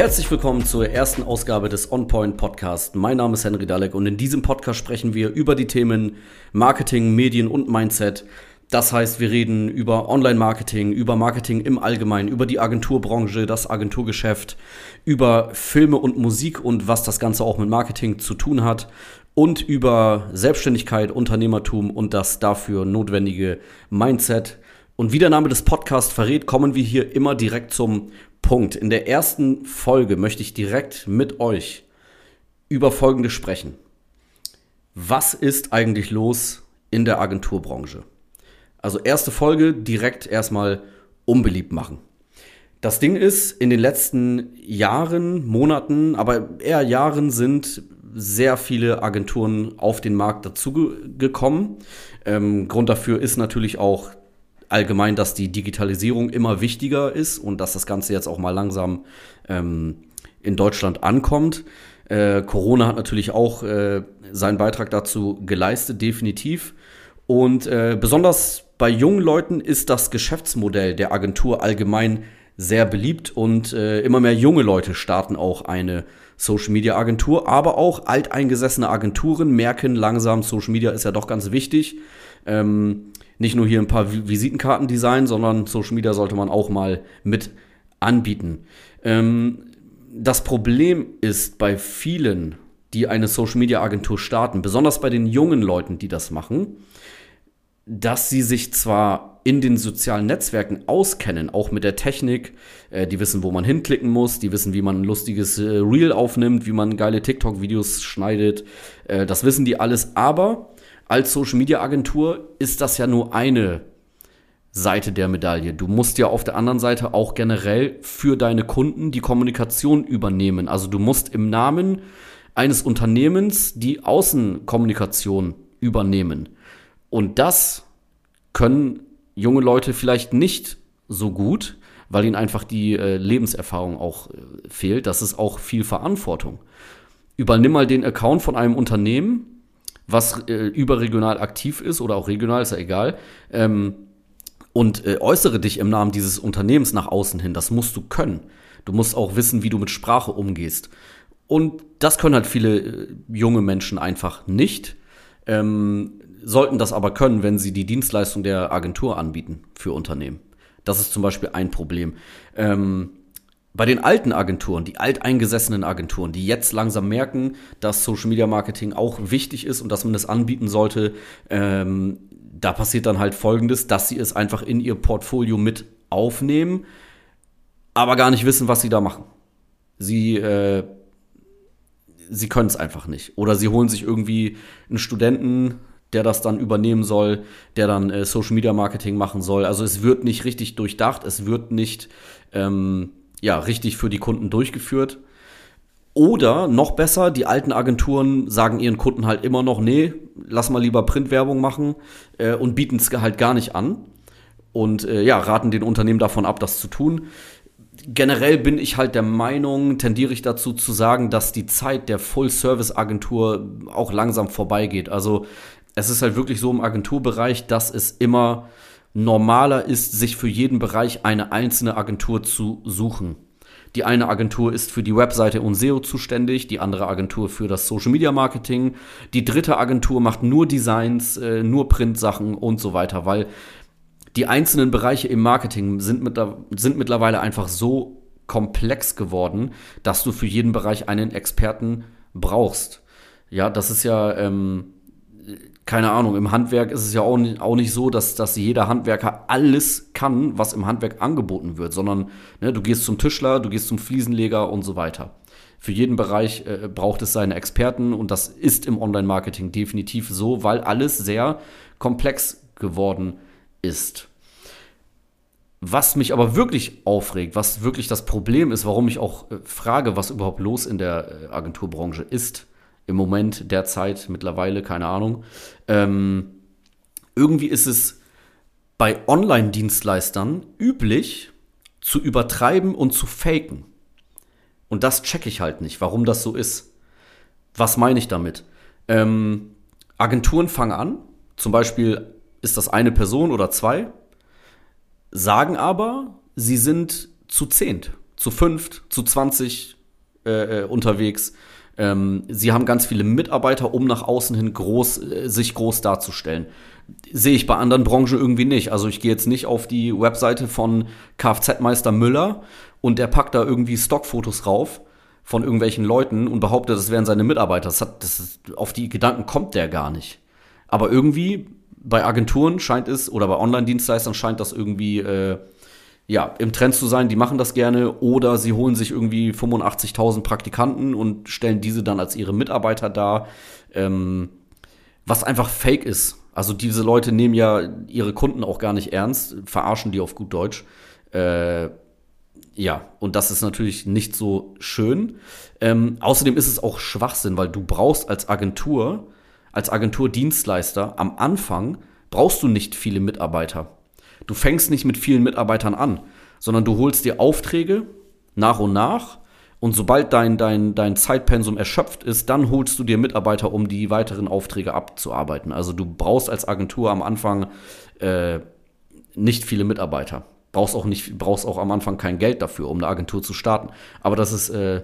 Herzlich willkommen zur ersten Ausgabe des OnPoint Podcast. Mein Name ist Henry Dalek und in diesem Podcast sprechen wir über die Themen Marketing, Medien und Mindset. Das heißt, wir reden über Online-Marketing, über Marketing im Allgemeinen, über die Agenturbranche, das Agenturgeschäft, über Filme und Musik und was das Ganze auch mit Marketing zu tun hat und über Selbstständigkeit, Unternehmertum und das dafür notwendige Mindset. Und wie der Name des Podcasts verrät, kommen wir hier immer direkt zum Punkt. In der ersten Folge möchte ich direkt mit euch über Folgendes sprechen. Was ist eigentlich los in der Agenturbranche? Also erste Folge direkt erstmal unbeliebt machen. Das Ding ist, in den letzten Jahren, Monaten, aber eher Jahren sind sehr viele Agenturen auf den Markt dazugekommen. Ähm, Grund dafür ist natürlich auch allgemein, dass die Digitalisierung immer wichtiger ist und dass das Ganze jetzt auch mal langsam ähm, in Deutschland ankommt. Äh, Corona hat natürlich auch äh, seinen Beitrag dazu geleistet, definitiv. Und äh, besonders bei jungen Leuten ist das Geschäftsmodell der Agentur allgemein sehr beliebt und äh, immer mehr junge Leute starten auch eine Social Media Agentur, aber auch alteingesessene Agenturen merken langsam, Social Media ist ja doch ganz wichtig. Ähm, nicht nur hier ein paar Visitenkarten designen, sondern Social Media sollte man auch mal mit anbieten. Ähm, das Problem ist bei vielen, die eine Social Media Agentur starten, besonders bei den jungen Leuten, die das machen, dass sie sich zwar in den sozialen Netzwerken auskennen, auch mit der Technik, äh, die wissen, wo man hinklicken muss, die wissen, wie man ein lustiges äh, Reel aufnimmt, wie man geile TikTok-Videos schneidet, äh, das wissen die alles, aber als Social Media Agentur ist das ja nur eine Seite der Medaille. Du musst ja auf der anderen Seite auch generell für deine Kunden die Kommunikation übernehmen. Also du musst im Namen eines Unternehmens die Außenkommunikation übernehmen. Und das können junge Leute vielleicht nicht so gut, weil ihnen einfach die äh, Lebenserfahrung auch äh, fehlt. Das ist auch viel Verantwortung. Übernimm mal den Account von einem Unternehmen was äh, überregional aktiv ist oder auch regional, ist ja egal. Ähm, und äh, äußere dich im Namen dieses Unternehmens nach außen hin. Das musst du können. Du musst auch wissen, wie du mit Sprache umgehst. Und das können halt viele äh, junge Menschen einfach nicht. Ähm, sollten das aber können, wenn sie die Dienstleistung der Agentur anbieten für Unternehmen. Das ist zum Beispiel ein Problem. Ähm, bei den alten Agenturen, die alteingesessenen Agenturen, die jetzt langsam merken, dass Social Media Marketing auch wichtig ist und dass man es anbieten sollte, ähm, da passiert dann halt Folgendes, dass sie es einfach in ihr Portfolio mit aufnehmen, aber gar nicht wissen, was sie da machen. Sie, äh, sie können es einfach nicht. Oder sie holen sich irgendwie einen Studenten, der das dann übernehmen soll, der dann äh, Social Media Marketing machen soll. Also es wird nicht richtig durchdacht, es wird nicht ähm, ja, richtig für die Kunden durchgeführt. Oder noch besser, die alten Agenturen sagen ihren Kunden halt immer noch, nee, lass mal lieber Printwerbung machen äh, und bieten es halt gar nicht an. Und äh, ja, raten den Unternehmen davon ab, das zu tun. Generell bin ich halt der Meinung, tendiere ich dazu zu sagen, dass die Zeit der Full-Service-Agentur auch langsam vorbeigeht. Also es ist halt wirklich so im Agenturbereich, dass es immer normaler ist, sich für jeden Bereich eine einzelne Agentur zu suchen. Die eine Agentur ist für die Webseite und SEO zuständig, die andere Agentur für das Social Media Marketing, die dritte Agentur macht nur Designs, äh, nur Printsachen und so weiter, weil die einzelnen Bereiche im Marketing sind, mit, sind mittlerweile einfach so komplex geworden, dass du für jeden Bereich einen Experten brauchst. Ja, das ist ja ähm, keine Ahnung, im Handwerk ist es ja auch nicht, auch nicht so, dass, dass jeder Handwerker alles kann, was im Handwerk angeboten wird, sondern ne, du gehst zum Tischler, du gehst zum Fliesenleger und so weiter. Für jeden Bereich äh, braucht es seine Experten und das ist im Online-Marketing definitiv so, weil alles sehr komplex geworden ist. Was mich aber wirklich aufregt, was wirklich das Problem ist, warum ich auch äh, frage, was überhaupt los in der äh, Agenturbranche ist, im Moment, derzeit, mittlerweile, keine Ahnung. Ähm, irgendwie ist es bei Online-Dienstleistern üblich, zu übertreiben und zu faken. Und das checke ich halt nicht, warum das so ist. Was meine ich damit? Ähm, Agenturen fangen an, zum Beispiel ist das eine Person oder zwei, sagen aber, sie sind zu zehnt zu fünft, zu 20 äh, äh, unterwegs. Ähm, sie haben ganz viele Mitarbeiter, um nach außen hin groß, äh, sich groß darzustellen. Sehe ich bei anderen Branchen irgendwie nicht. Also ich gehe jetzt nicht auf die Webseite von Kfz-Meister Müller und der packt da irgendwie Stockfotos rauf von irgendwelchen Leuten und behauptet, das wären seine Mitarbeiter. Das hat, das ist, auf die Gedanken kommt der gar nicht. Aber irgendwie bei Agenturen scheint es oder bei Online-Dienstleistern scheint das irgendwie äh, ja, im Trend zu sein, die machen das gerne oder sie holen sich irgendwie 85.000 Praktikanten und stellen diese dann als ihre Mitarbeiter dar, ähm, was einfach fake ist. Also diese Leute nehmen ja ihre Kunden auch gar nicht ernst, verarschen die auf gut Deutsch. Äh, ja, und das ist natürlich nicht so schön. Ähm, außerdem ist es auch Schwachsinn, weil du brauchst als Agentur, als Agenturdienstleister am Anfang brauchst du nicht viele Mitarbeiter. Du fängst nicht mit vielen Mitarbeitern an, sondern du holst dir Aufträge nach und nach und sobald dein, dein, dein Zeitpensum erschöpft ist, dann holst du dir Mitarbeiter, um die weiteren Aufträge abzuarbeiten. Also du brauchst als Agentur am Anfang äh, nicht viele Mitarbeiter. Brauchst auch nicht, brauchst auch am Anfang kein Geld dafür, um eine Agentur zu starten. Aber das ist äh,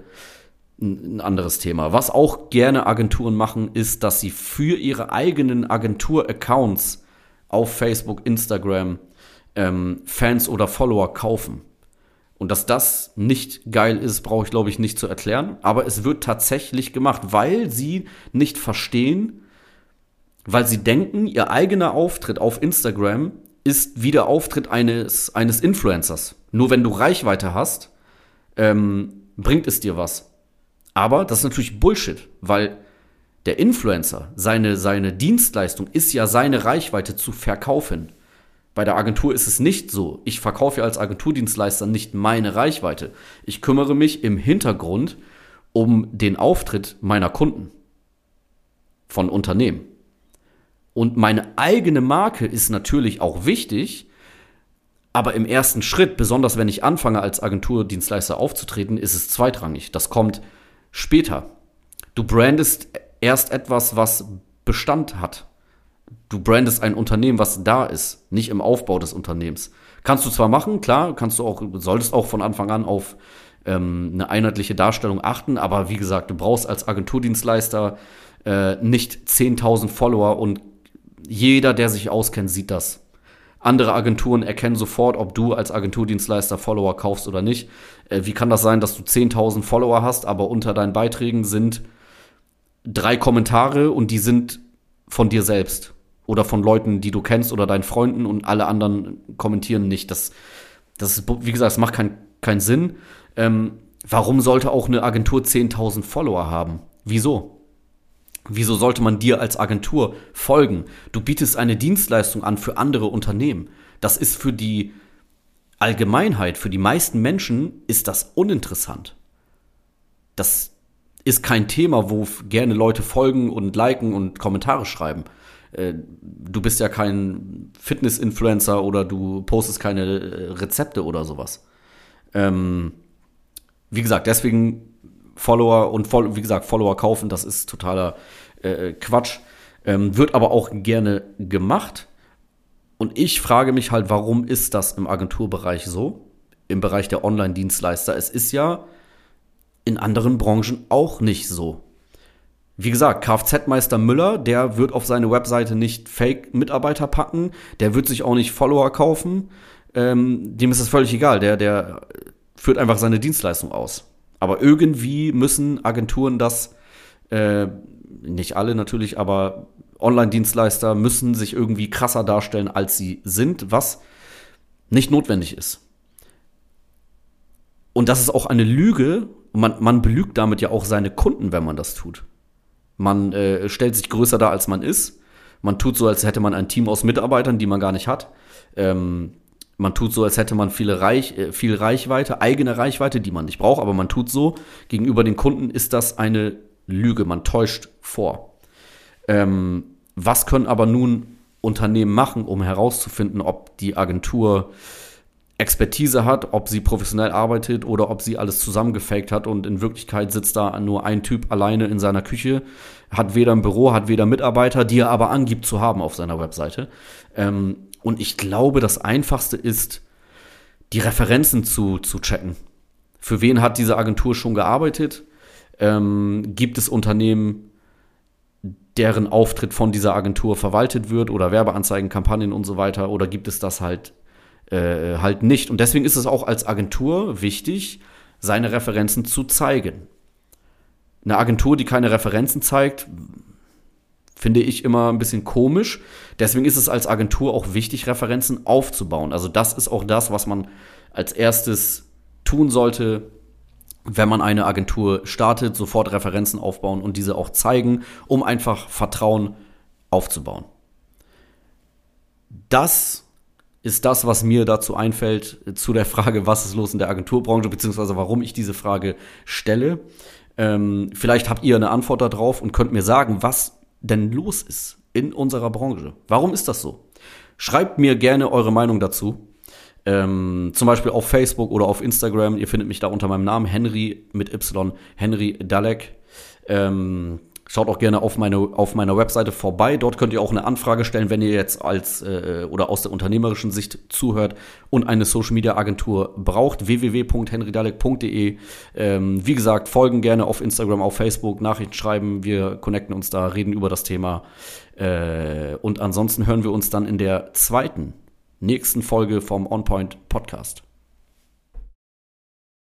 ein anderes Thema. Was auch gerne Agenturen machen, ist, dass sie für ihre eigenen Agentur-Accounts auf Facebook, Instagram ähm, Fans oder Follower kaufen. Und dass das nicht geil ist, brauche ich, glaube ich, nicht zu erklären. Aber es wird tatsächlich gemacht, weil sie nicht verstehen, weil sie denken, ihr eigener Auftritt auf Instagram ist wie der Auftritt eines, eines Influencers. Nur wenn du Reichweite hast, ähm, bringt es dir was. Aber das ist natürlich Bullshit, weil der Influencer, seine, seine Dienstleistung ist ja seine Reichweite zu verkaufen. Bei der Agentur ist es nicht so. Ich verkaufe ja als Agenturdienstleister nicht meine Reichweite. Ich kümmere mich im Hintergrund um den Auftritt meiner Kunden von Unternehmen. Und meine eigene Marke ist natürlich auch wichtig, aber im ersten Schritt, besonders wenn ich anfange als Agenturdienstleister aufzutreten, ist es zweitrangig. Das kommt später. Du brandest erst etwas, was Bestand hat du brandest ein Unternehmen, was da ist, nicht im Aufbau des Unternehmens. Kannst du zwar machen, klar, kannst du auch, solltest auch von Anfang an auf ähm, eine einheitliche Darstellung achten, aber wie gesagt, du brauchst als Agenturdienstleister äh, nicht 10.000 Follower und jeder, der sich auskennt, sieht das. Andere Agenturen erkennen sofort, ob du als Agenturdienstleister Follower kaufst oder nicht. Äh, wie kann das sein, dass du 10.000 Follower hast, aber unter deinen Beiträgen sind drei Kommentare und die sind von dir selbst? Oder von Leuten, die du kennst oder deinen Freunden und alle anderen kommentieren nicht. Das, das ist, wie gesagt, das macht keinen keinen Sinn. Ähm, warum sollte auch eine Agentur 10.000 Follower haben? Wieso? Wieso sollte man dir als Agentur folgen? Du bietest eine Dienstleistung an für andere Unternehmen. Das ist für die Allgemeinheit, für die meisten Menschen ist das uninteressant. Das ist kein Thema, wo gerne Leute folgen und liken und Kommentare schreiben. Äh, du bist ja kein Fitness-Influencer oder du postest keine äh, Rezepte oder sowas. Ähm, wie gesagt, deswegen Follower und wie gesagt, Follower kaufen, das ist totaler äh, Quatsch. Ähm, wird aber auch gerne gemacht. Und ich frage mich halt, warum ist das im Agenturbereich so? Im Bereich der Online-Dienstleister. Es ist ja in anderen Branchen auch nicht so. Wie gesagt, Kfz-Meister Müller, der wird auf seine Webseite nicht Fake-Mitarbeiter packen, der wird sich auch nicht Follower kaufen. Ähm, dem ist es völlig egal, der, der führt einfach seine Dienstleistung aus. Aber irgendwie müssen Agenturen das, äh, nicht alle natürlich, aber Online-Dienstleister müssen sich irgendwie krasser darstellen, als sie sind, was nicht notwendig ist. Und das ist auch eine Lüge. Man, man belügt damit ja auch seine Kunden, wenn man das tut. Man äh, stellt sich größer dar, als man ist. Man tut so, als hätte man ein Team aus Mitarbeitern, die man gar nicht hat. Ähm, man tut so, als hätte man viele Reich, äh, viel Reichweite, eigene Reichweite, die man nicht braucht, aber man tut so. Gegenüber den Kunden ist das eine Lüge. Man täuscht vor. Ähm, was können aber nun Unternehmen machen, um herauszufinden, ob die Agentur Expertise hat, ob sie professionell arbeitet oder ob sie alles zusammengefaked hat und in Wirklichkeit sitzt da nur ein Typ alleine in seiner Küche, hat weder ein Büro, hat weder Mitarbeiter, die er aber angibt zu haben auf seiner Webseite. Ähm, und ich glaube, das Einfachste ist, die Referenzen zu, zu checken. Für wen hat diese Agentur schon gearbeitet? Ähm, gibt es Unternehmen, deren Auftritt von dieser Agentur verwaltet wird oder Werbeanzeigen, Kampagnen und so weiter? Oder gibt es das halt, äh, halt nicht? Und deswegen ist es auch als Agentur wichtig, seine Referenzen zu zeigen. Eine Agentur, die keine Referenzen zeigt, finde ich immer ein bisschen komisch. Deswegen ist es als Agentur auch wichtig, Referenzen aufzubauen. Also das ist auch das, was man als erstes tun sollte, wenn man eine Agentur startet, sofort Referenzen aufbauen und diese auch zeigen, um einfach Vertrauen aufzubauen. Das ist das, was mir dazu einfällt, zu der Frage, was ist los in der Agenturbranche, beziehungsweise warum ich diese Frage stelle. Ähm, vielleicht habt ihr eine Antwort darauf und könnt mir sagen, was denn los ist in unserer Branche. Warum ist das so? Schreibt mir gerne eure Meinung dazu. Ähm, zum Beispiel auf Facebook oder auf Instagram. Ihr findet mich da unter meinem Namen Henry mit Y, Henry Dalek. Ähm, schaut auch gerne auf, meine, auf meiner Webseite vorbei. Dort könnt ihr auch eine Anfrage stellen, wenn ihr jetzt als äh, oder aus der unternehmerischen Sicht zuhört und eine Social Media Agentur braucht. www.henrydalek.de. Ähm, wie gesagt, folgen gerne auf Instagram, auf Facebook, Nachrichten schreiben. Wir connecten uns da, reden über das Thema. Äh, und ansonsten hören wir uns dann in der zweiten nächsten Folge vom OnPoint Podcast.